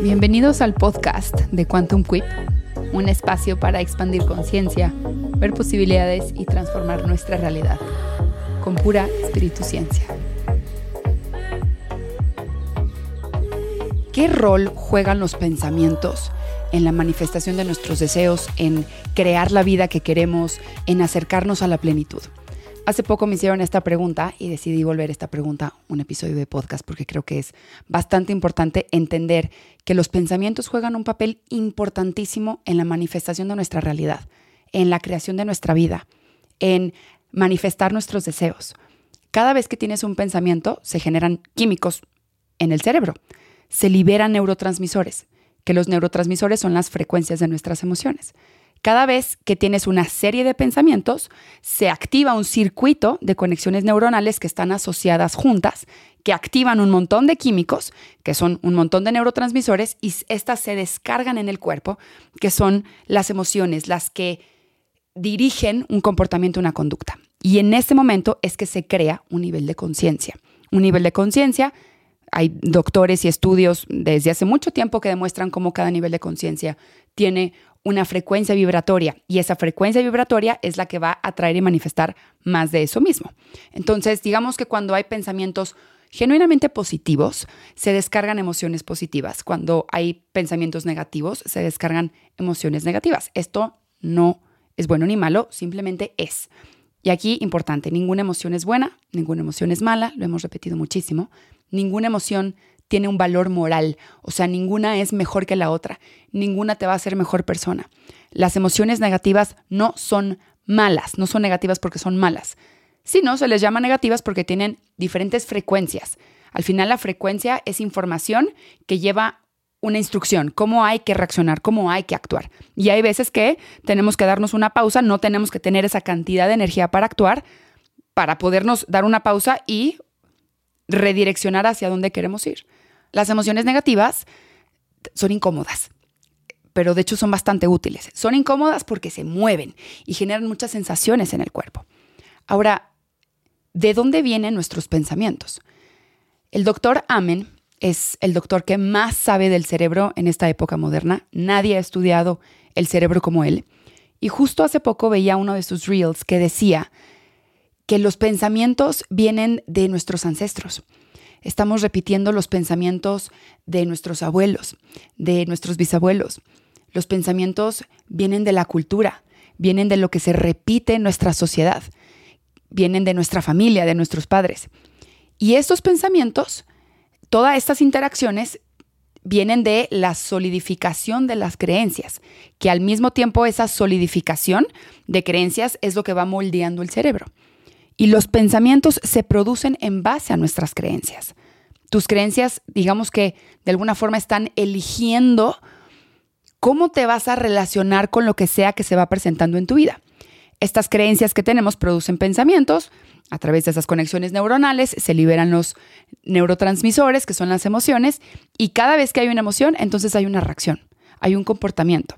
Bienvenidos al podcast de Quantum Quip, un espacio para expandir conciencia, ver posibilidades y transformar nuestra realidad con pura espíritu ciencia. ¿Qué rol juegan los pensamientos en la manifestación de nuestros deseos, en crear la vida que queremos, en acercarnos a la plenitud? Hace poco me hicieron esta pregunta y decidí volver esta pregunta un episodio de podcast porque creo que es bastante importante entender que los pensamientos juegan un papel importantísimo en la manifestación de nuestra realidad, en la creación de nuestra vida, en manifestar nuestros deseos. Cada vez que tienes un pensamiento se generan químicos en el cerebro, se liberan neurotransmisores, que los neurotransmisores son las frecuencias de nuestras emociones. Cada vez que tienes una serie de pensamientos, se activa un circuito de conexiones neuronales que están asociadas juntas, que activan un montón de químicos, que son un montón de neurotransmisores, y estas se descargan en el cuerpo, que son las emociones, las que dirigen un comportamiento, una conducta. Y en ese momento es que se crea un nivel de conciencia. Un nivel de conciencia, hay doctores y estudios desde hace mucho tiempo que demuestran cómo cada nivel de conciencia tiene una frecuencia vibratoria y esa frecuencia vibratoria es la que va a atraer y manifestar más de eso mismo. Entonces, digamos que cuando hay pensamientos genuinamente positivos, se descargan emociones positivas. Cuando hay pensamientos negativos, se descargan emociones negativas. Esto no es bueno ni malo, simplemente es. Y aquí, importante, ninguna emoción es buena, ninguna emoción es mala, lo hemos repetido muchísimo. Ninguna emoción tiene un valor moral, o sea, ninguna es mejor que la otra, ninguna te va a hacer mejor persona. Las emociones negativas no son malas, no son negativas porque son malas, sino se les llama negativas porque tienen diferentes frecuencias. Al final la frecuencia es información que lleva una instrucción, cómo hay que reaccionar, cómo hay que actuar. Y hay veces que tenemos que darnos una pausa, no tenemos que tener esa cantidad de energía para actuar, para podernos dar una pausa y redireccionar hacia dónde queremos ir. Las emociones negativas son incómodas, pero de hecho son bastante útiles. Son incómodas porque se mueven y generan muchas sensaciones en el cuerpo. Ahora, ¿de dónde vienen nuestros pensamientos? El doctor Amen es el doctor que más sabe del cerebro en esta época moderna. Nadie ha estudiado el cerebro como él. Y justo hace poco veía uno de sus reels que decía que los pensamientos vienen de nuestros ancestros estamos repitiendo los pensamientos de nuestros abuelos, de nuestros bisabuelos. Los pensamientos vienen de la cultura, vienen de lo que se repite en nuestra sociedad, vienen de nuestra familia, de nuestros padres. Y estos pensamientos, todas estas interacciones vienen de la solidificación de las creencias, que al mismo tiempo esa solidificación de creencias es lo que va moldeando el cerebro. Y los pensamientos se producen en base a nuestras creencias. Tus creencias, digamos que de alguna forma están eligiendo cómo te vas a relacionar con lo que sea que se va presentando en tu vida. Estas creencias que tenemos producen pensamientos, a través de esas conexiones neuronales se liberan los neurotransmisores, que son las emociones, y cada vez que hay una emoción, entonces hay una reacción, hay un comportamiento.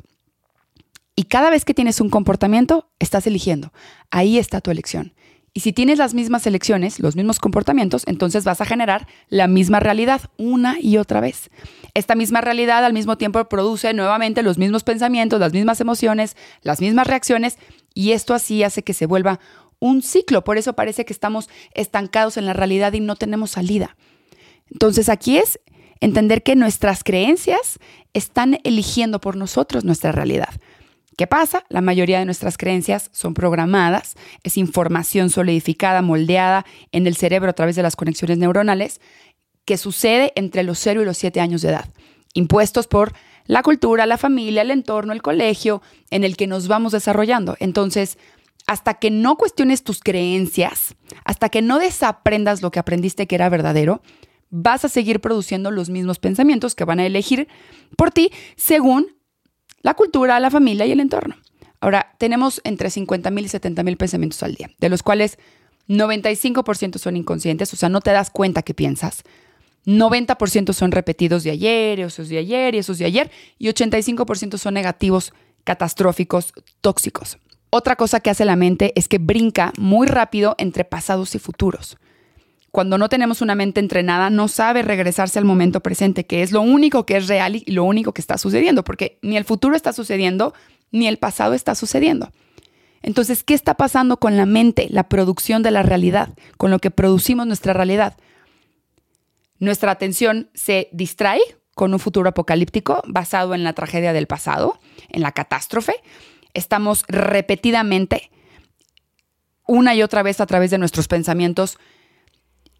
Y cada vez que tienes un comportamiento, estás eligiendo. Ahí está tu elección. Y si tienes las mismas elecciones, los mismos comportamientos, entonces vas a generar la misma realidad una y otra vez. Esta misma realidad al mismo tiempo produce nuevamente los mismos pensamientos, las mismas emociones, las mismas reacciones, y esto así hace que se vuelva un ciclo. Por eso parece que estamos estancados en la realidad y no tenemos salida. Entonces aquí es entender que nuestras creencias están eligiendo por nosotros nuestra realidad. ¿Qué pasa? La mayoría de nuestras creencias son programadas, es información solidificada, moldeada en el cerebro a través de las conexiones neuronales que sucede entre los 0 y los 7 años de edad, impuestos por la cultura, la familia, el entorno, el colegio en el que nos vamos desarrollando. Entonces, hasta que no cuestiones tus creencias, hasta que no desaprendas lo que aprendiste que era verdadero, vas a seguir produciendo los mismos pensamientos que van a elegir por ti según la cultura, la familia y el entorno. Ahora, tenemos entre 50.000 y 70.000 pensamientos al día, de los cuales 95% son inconscientes, o sea, no te das cuenta que piensas. 90% son repetidos de ayer, esos de ayer y esos de ayer, y 85% son negativos, catastróficos, tóxicos. Otra cosa que hace la mente es que brinca muy rápido entre pasados y futuros. Cuando no tenemos una mente entrenada, no sabe regresarse al momento presente, que es lo único que es real y lo único que está sucediendo, porque ni el futuro está sucediendo, ni el pasado está sucediendo. Entonces, ¿qué está pasando con la mente, la producción de la realidad, con lo que producimos nuestra realidad? Nuestra atención se distrae con un futuro apocalíptico basado en la tragedia del pasado, en la catástrofe. Estamos repetidamente, una y otra vez a través de nuestros pensamientos,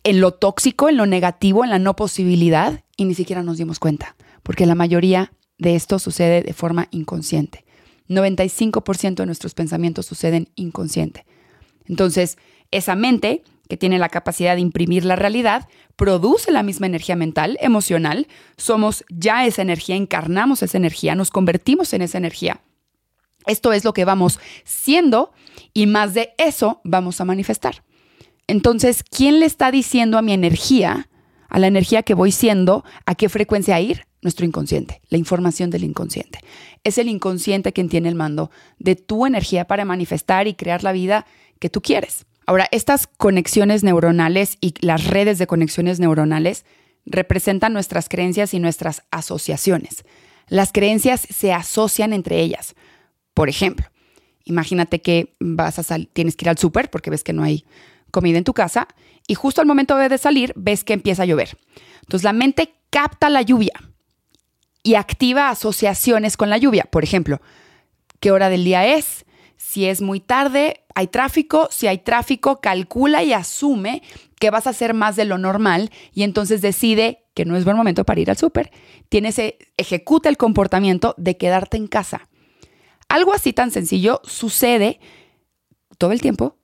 en lo tóxico, en lo negativo, en la no posibilidad, y ni siquiera nos dimos cuenta, porque la mayoría de esto sucede de forma inconsciente. 95% de nuestros pensamientos suceden inconsciente. Entonces, esa mente que tiene la capacidad de imprimir la realidad, produce la misma energía mental, emocional, somos ya esa energía, encarnamos esa energía, nos convertimos en esa energía. Esto es lo que vamos siendo y más de eso vamos a manifestar. Entonces, ¿quién le está diciendo a mi energía, a la energía que voy siendo, a qué frecuencia ir? Nuestro inconsciente, la información del inconsciente. Es el inconsciente quien tiene el mando de tu energía para manifestar y crear la vida que tú quieres. Ahora, estas conexiones neuronales y las redes de conexiones neuronales representan nuestras creencias y nuestras asociaciones. Las creencias se asocian entre ellas. Por ejemplo, imagínate que vas a tienes que ir al súper porque ves que no hay comida en tu casa y justo al momento de salir ves que empieza a llover. Entonces la mente capta la lluvia y activa asociaciones con la lluvia. Por ejemplo, ¿qué hora del día es? Si es muy tarde, hay tráfico. Si hay tráfico, calcula y asume que vas a hacer más de lo normal y entonces decide que no es buen momento para ir al súper. Tienes, ejecuta el comportamiento de quedarte en casa. Algo así tan sencillo sucede todo el tiempo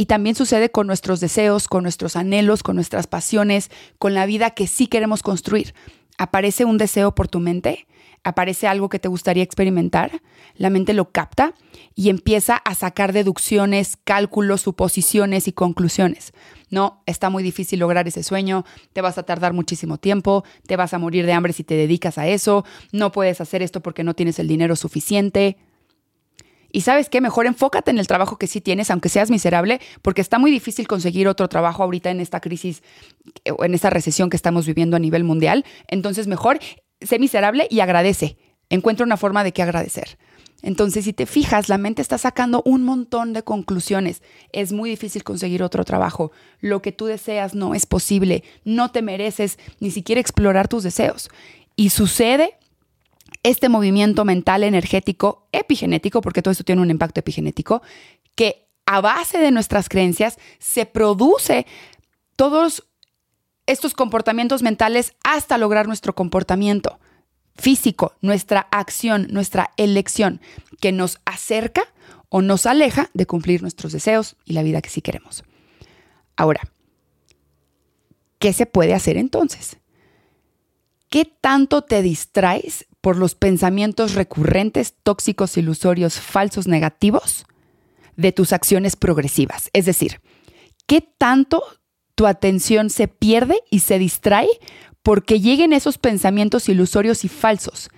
y también sucede con nuestros deseos, con nuestros anhelos, con nuestras pasiones, con la vida que sí queremos construir. Aparece un deseo por tu mente, aparece algo que te gustaría experimentar, la mente lo capta y empieza a sacar deducciones, cálculos, suposiciones y conclusiones. No, está muy difícil lograr ese sueño, te vas a tardar muchísimo tiempo, te vas a morir de hambre si te dedicas a eso, no puedes hacer esto porque no tienes el dinero suficiente. Y sabes qué, mejor enfócate en el trabajo que sí tienes, aunque seas miserable, porque está muy difícil conseguir otro trabajo ahorita en esta crisis eh, en esta recesión que estamos viviendo a nivel mundial. Entonces, mejor sé miserable y agradece. Encuentra una forma de qué agradecer. Entonces, si te fijas, la mente está sacando un montón de conclusiones. Es muy difícil conseguir otro trabajo. Lo que tú deseas no es posible. No te mereces ni siquiera explorar tus deseos. Y sucede este movimiento mental energético epigenético, porque todo esto tiene un impacto epigenético, que a base de nuestras creencias se produce todos estos comportamientos mentales hasta lograr nuestro comportamiento físico, nuestra acción, nuestra elección, que nos acerca o nos aleja de cumplir nuestros deseos y la vida que sí queremos. Ahora, ¿qué se puede hacer entonces? ¿Qué tanto te distraes por los pensamientos recurrentes, tóxicos, ilusorios, falsos, negativos de tus acciones progresivas? Es decir, ¿qué tanto tu atención se pierde y se distrae porque lleguen esos pensamientos ilusorios y falsos?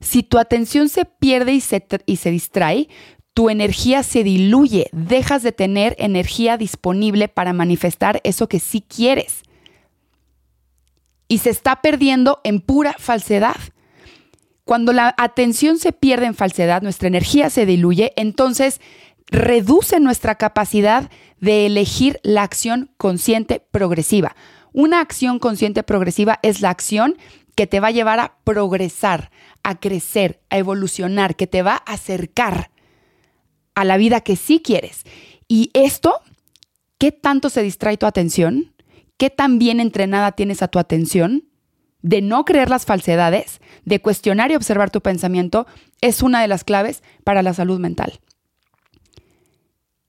Si tu atención se pierde y se, y se distrae, tu energía se diluye, dejas de tener energía disponible para manifestar eso que sí quieres y se está perdiendo en pura falsedad. Cuando la atención se pierde en falsedad, nuestra energía se diluye, entonces reduce nuestra capacidad de elegir la acción consciente progresiva. Una acción consciente progresiva es la acción que te va a llevar a progresar, a crecer, a evolucionar, que te va a acercar a la vida que sí quieres. Y esto, ¿qué tanto se distrae tu atención? qué tan bien entrenada tienes a tu atención, de no creer las falsedades, de cuestionar y observar tu pensamiento, es una de las claves para la salud mental.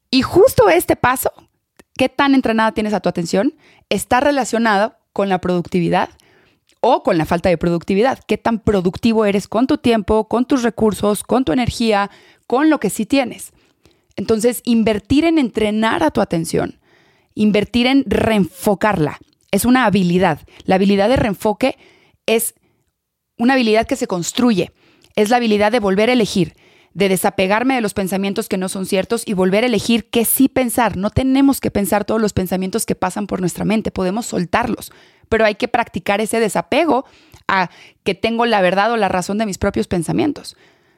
Y justo este paso, qué tan entrenada tienes a tu atención, está relacionado con la productividad o con la falta de productividad. Qué tan productivo eres con tu tiempo, con tus recursos, con tu energía, con lo que sí tienes. Entonces, invertir en entrenar a tu atención Invertir en reenfocarla es una habilidad. La habilidad de reenfoque es una habilidad que se construye. Es la habilidad de volver a elegir, de desapegarme de los pensamientos que no son ciertos y volver a elegir qué sí pensar. No tenemos que pensar todos los pensamientos que pasan por nuestra mente, podemos soltarlos, pero hay que practicar ese desapego a que tengo la verdad o la razón de mis propios pensamientos.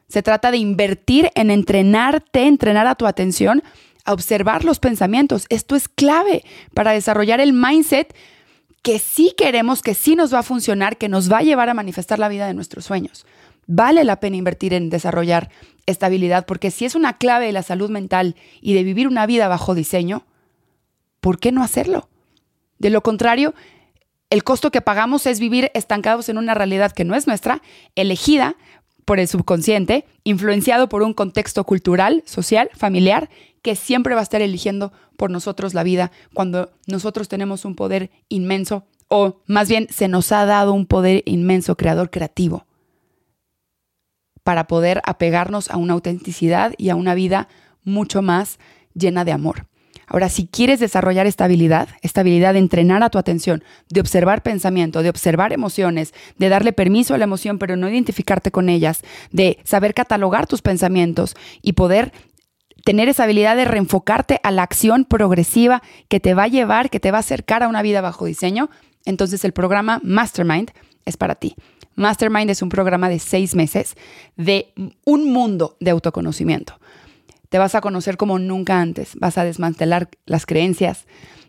Se trata de invertir en entrenarte, entrenar a tu atención a observar los pensamientos. Esto es clave para desarrollar el mindset que sí queremos, que sí nos va a funcionar, que nos va a llevar a manifestar la vida de nuestros sueños. Vale la pena invertir en desarrollar estabilidad, porque si es una clave de la salud mental y de vivir una vida bajo diseño, ¿por qué no hacerlo? De lo contrario, el costo que pagamos es vivir estancados en una realidad que no es nuestra, elegida por el subconsciente, influenciado por un contexto cultural, social, familiar, que siempre va a estar eligiendo por nosotros la vida cuando nosotros tenemos un poder inmenso o más bien se nos ha dado un poder inmenso, creador creativo, para poder apegarnos a una autenticidad y a una vida mucho más llena de amor. Ahora, si quieres desarrollar estabilidad, estabilidad de entrenar a tu atención, de observar pensamiento, de observar emociones, de darle permiso a la emoción pero no identificarte con ellas, de saber catalogar tus pensamientos y poder tener esa habilidad de reenfocarte a la acción progresiva que te va a llevar, que te va a acercar a una vida bajo diseño, entonces el programa Mastermind es para ti. Mastermind es un programa de seis meses de un mundo de autoconocimiento. Te vas a conocer como nunca antes, vas a desmantelar las creencias,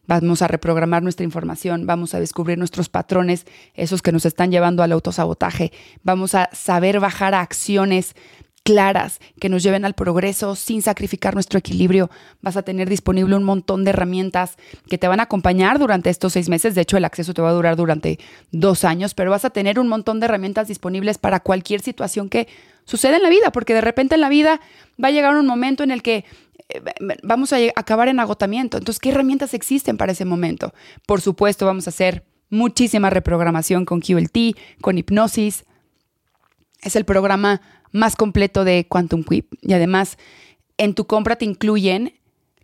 vamos a reprogramar nuestra información, vamos a descubrir nuestros patrones, esos que nos están llevando al autosabotaje, vamos a saber bajar a acciones claras que nos lleven al progreso sin sacrificar nuestro equilibrio. Vas a tener disponible un montón de herramientas que te van a acompañar durante estos seis meses. De hecho, el acceso te va a durar durante dos años, pero vas a tener un montón de herramientas disponibles para cualquier situación que suceda en la vida, porque de repente en la vida va a llegar un momento en el que eh, vamos a acabar en agotamiento. Entonces, ¿qué herramientas existen para ese momento? Por supuesto, vamos a hacer muchísima reprogramación con QLT, con hipnosis. Es el programa más completo de Quantum Quip. Y además, en tu compra te incluyen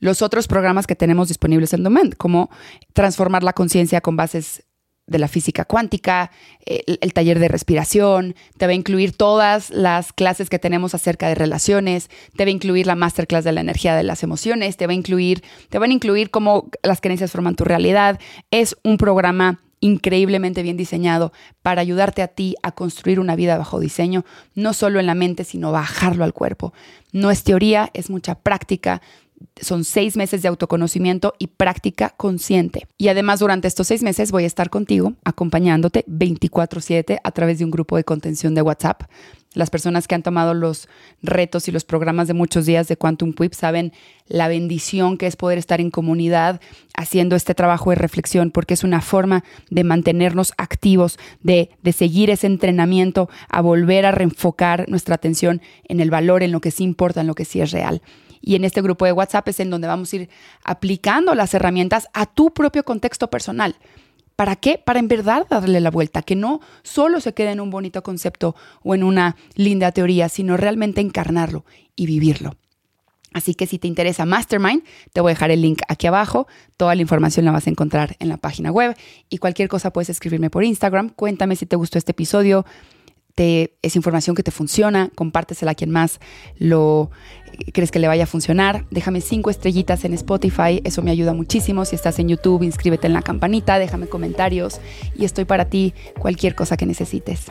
los otros programas que tenemos disponibles en Domain, como transformar la conciencia con bases de la física cuántica, el, el, taller de respiración, te va a incluir todas las clases que tenemos acerca de relaciones, te va a incluir la masterclass de la energía de las emociones, te va a incluir, te van a incluir cómo las creencias forman tu realidad. Es un programa increíblemente bien diseñado para ayudarte a ti a construir una vida bajo diseño, no solo en la mente, sino bajarlo al cuerpo. No es teoría, es mucha práctica. Son seis meses de autoconocimiento y práctica consciente. Y además durante estos seis meses voy a estar contigo, acompañándote 24/7 a través de un grupo de contención de WhatsApp las personas que han tomado los retos y los programas de muchos días de Quantum Quip saben la bendición que es poder estar en comunidad haciendo este trabajo de reflexión, porque es una forma de mantenernos activos, de, de seguir ese entrenamiento, a volver a reenfocar nuestra atención en el valor, en lo que sí importa, en lo que sí es real. Y en este grupo de WhatsApp es en donde vamos a ir aplicando las herramientas a tu propio contexto personal. ¿Para qué? Para en verdad darle la vuelta, que no solo se quede en un bonito concepto o en una linda teoría, sino realmente encarnarlo y vivirlo. Así que si te interesa Mastermind, te voy a dejar el link aquí abajo. Toda la información la vas a encontrar en la página web y cualquier cosa puedes escribirme por Instagram. Cuéntame si te gustó este episodio es información que te funciona, compártesela a quien más lo crees que le vaya a funcionar. Déjame cinco estrellitas en Spotify, eso me ayuda muchísimo. Si estás en YouTube, inscríbete en la campanita, déjame comentarios y estoy para ti cualquier cosa que necesites.